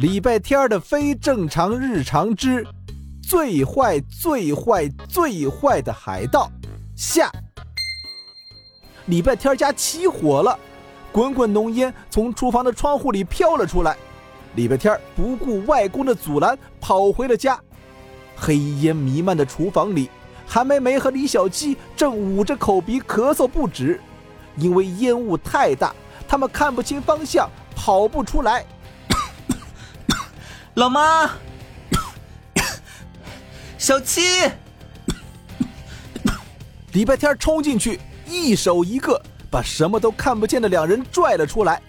礼拜天的非正常日常之最坏、最坏、最坏的海盗下。礼拜天家起火了，滚滚浓烟从厨房的窗户里飘了出来。礼拜天不顾外公的阻拦，跑回了家。黑烟弥漫的厨房里，韩梅梅和李小鸡正捂着口鼻咳嗽不止，因为烟雾太大，他们看不清方向，跑不出来。老妈，小七，礼拜天冲进去，一手一个把什么都看不见的两人拽了出来。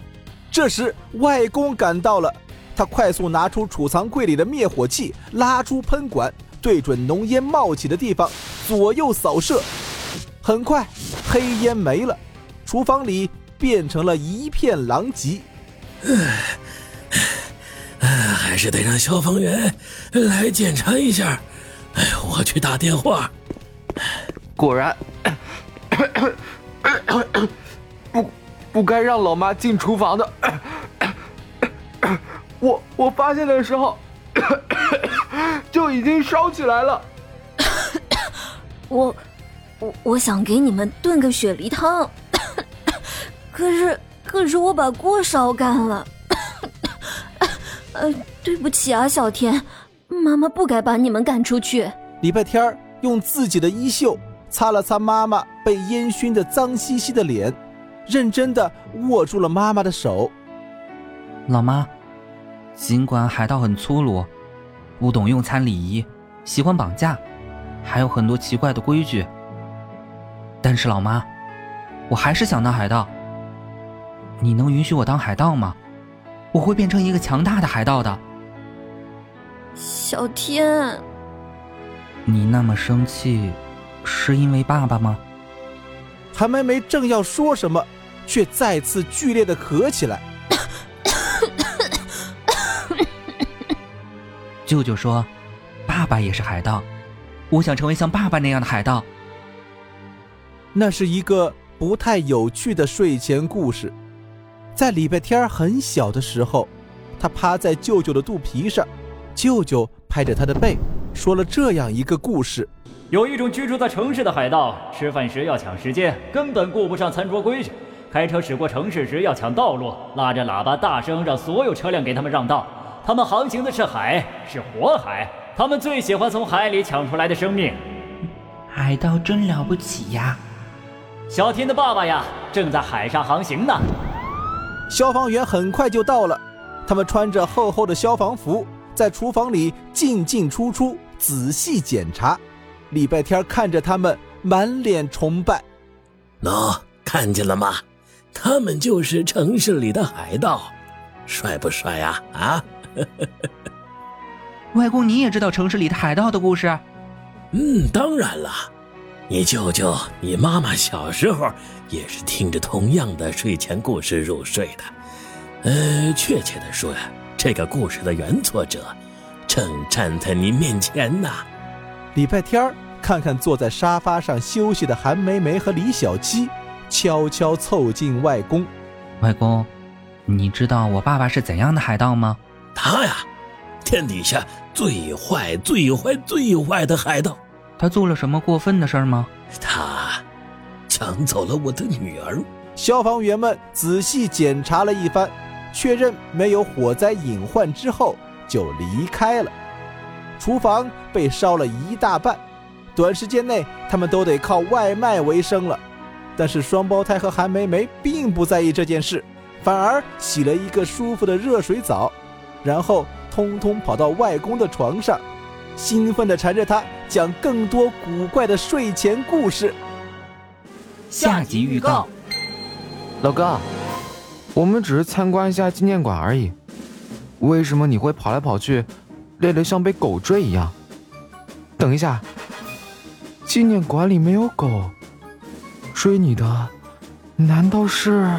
这时外公赶到了。他快速拿出储藏柜里的灭火器，拉出喷管，对准浓烟冒起的地方，左右扫射。很快，黑烟没了，厨房里变成了一片狼藉。还是得让消防员来检查一下。哎，我去打电话。果然，不，不该让老妈进厨房的。我我发现的时候，就已经烧起来了。我我我想给你们炖个雪梨汤，可是可是我把锅烧干了。呃，对不起啊，小天，妈妈不该把你们赶出去。礼拜天用自己的衣袖擦了擦妈妈被烟熏的脏兮兮的脸，认真的握住了妈妈的手。老妈。尽管海盗很粗鲁，不懂用餐礼仪，喜欢绑架，还有很多奇怪的规矩，但是老妈，我还是想当海盗。你能允许我当海盗吗？我会变成一个强大的海盗的。小天，你那么生气，是因为爸爸吗？韩梅梅正要说什么，却再次剧烈的咳起来。舅舅说：“爸爸也是海盗，我想成为像爸爸那样的海盗。”那是一个不太有趣的睡前故事。在礼拜天很小的时候，他趴在舅舅的肚皮上，舅舅拍着他的背，说了这样一个故事：有一种居住在城市的海盗，吃饭时要抢时间，根本顾不上餐桌规矩；开车驶过城市时要抢道路，拉着喇叭大声让所有车辆给他们让道。他们航行的是海，是火海。他们最喜欢从海里抢出来的生命。海盗真了不起呀！小天的爸爸呀，正在海上航行呢。消防员很快就到了，他们穿着厚厚的消防服，在厨房里进进出出，仔细检查。礼拜天看着他们，满脸崇拜。喏，看见了吗？他们就是城市里的海盗，帅不帅呀？啊！外公，你也知道城市里的海盗的故事？嗯，当然了。你舅舅、你妈妈小时候也是听着同样的睡前故事入睡的。呃，确切的说呀，这个故事的原作者正站在你面前呢。礼拜天看看坐在沙发上休息的韩梅梅和李小七，悄悄凑近外公。外公，你知道我爸爸是怎样的海盗吗？他呀，天底下最坏、最坏、最坏的海盗。他做了什么过分的事儿吗？他抢走了我的女儿。消防员们仔细检查了一番，确认没有火灾隐患之后，就离开了。厨房被烧了一大半，短时间内他们都得靠外卖为生了。但是双胞胎和韩梅梅并不在意这件事，反而洗了一个舒服的热水澡。然后，通通跑到外公的床上，兴奋地缠着他讲更多古怪的睡前故事。下集预告：老哥，我们只是参观一下纪念馆而已，为什么你会跑来跑去，累得像被狗追一样？等一下，纪念馆里没有狗，追你的难道是？